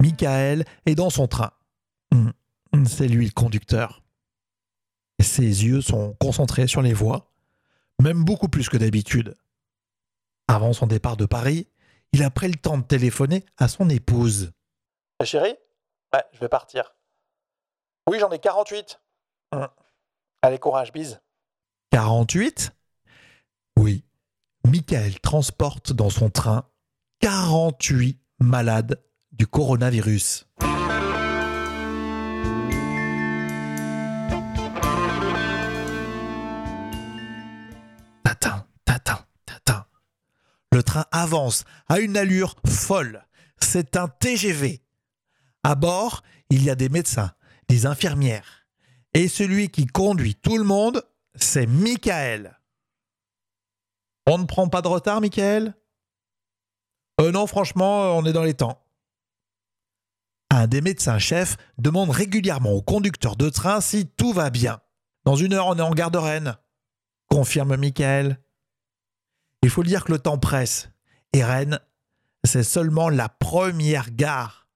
Michael est dans son train. Hum, C'est lui le conducteur. Ses yeux sont concentrés sur les voies, même beaucoup plus que d'habitude. Avant son départ de Paris, il a pris le temps de téléphoner à son épouse. Chérie? Ouais, je vais partir. Oui, j'en ai 48. Hum. Allez, courage, bise. 48 Oui, Michael transporte dans son train 48 malades du coronavirus. Tatin, tatin, tatin. Le train avance à une allure folle. C'est un TGV. À bord, il y a des médecins, des infirmières. Et celui qui conduit tout le monde, c'est Michael. On ne prend pas de retard, Michael? Euh non, franchement, on est dans les temps. Un des médecins-chefs demande régulièrement au conducteur de train si tout va bien. Dans une heure, on est en gare de Rennes. Confirme Michael. Il faut dire que le temps presse. Et Rennes, c'est seulement la première gare.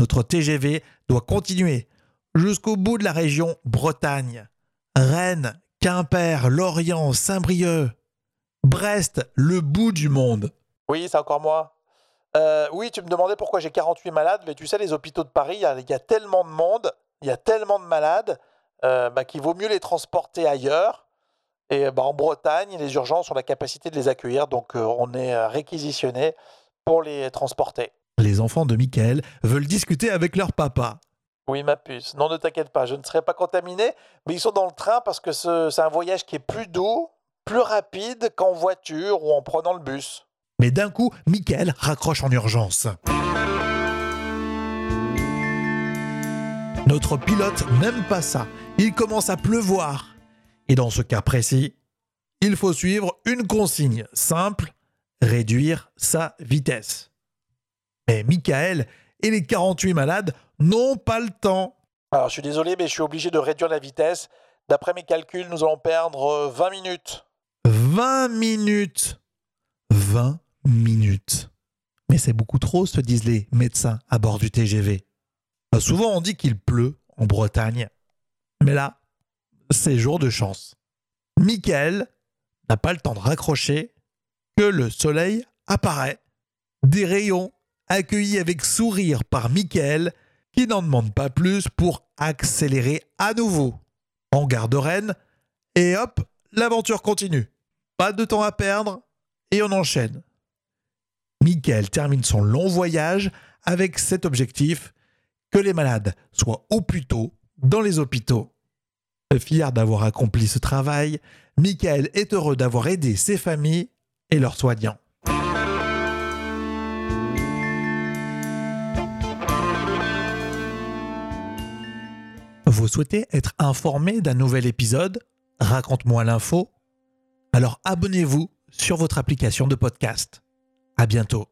Notre TGV doit continuer jusqu'au bout de la région Bretagne. Rennes, Quimper, Lorient, Saint-Brieuc. Brest, le bout du monde. Oui, c'est encore moi. Euh, oui, tu me demandais pourquoi j'ai 48 malades, mais tu sais, les hôpitaux de Paris, il y, a- il y a tellement de monde, il y a tellement de malades, euh, bah, qu'il vaut mieux les transporter ailleurs. Et bah, en Bretagne, les urgences ont la capacité de les accueillir, donc euh, on est réquisitionné pour les transporter. Les enfants de Michael veulent discuter avec leur papa. Oui, ma puce. Non, ne t'inquiète pas, je ne serai pas contaminé, mais ils sont dans le train parce que ce- c'est un voyage qui est plus doux, plus rapide qu'en voiture ou en prenant le bus. Mais d'un coup, Michael raccroche en urgence. Notre pilote n'aime pas ça. Il commence à pleuvoir. Et dans ce cas précis, il faut suivre une consigne simple, réduire sa vitesse. Mais Michael et les 48 malades n'ont pas le temps. Alors, je suis désolé, mais je suis obligé de réduire la vitesse. D'après mes calculs, nous allons perdre euh, 20 minutes. 20 minutes. 20 minutes. Mais c'est beaucoup trop, se disent les médecins à bord du TGV. Euh, Souvent on dit qu'il pleut en Bretagne. Mais là, c'est jour de chance. Michael n'a pas le temps de raccrocher que le soleil apparaît. Des rayons accueillis avec sourire par Michael qui n'en demande pas plus pour accélérer à nouveau. En gare de Rennes, et hop, l'aventure continue. Pas de temps à perdre et on enchaîne. Michael termine son long voyage avec cet objectif que les malades soient au plus tôt dans les hôpitaux. Fier d'avoir accompli ce travail, Michael est heureux d'avoir aidé ses familles et leurs soignants. Vous souhaitez être informé d'un nouvel épisode? Raconte-moi l'info Alors abonnez-vous sur votre application de podcast. À bientôt.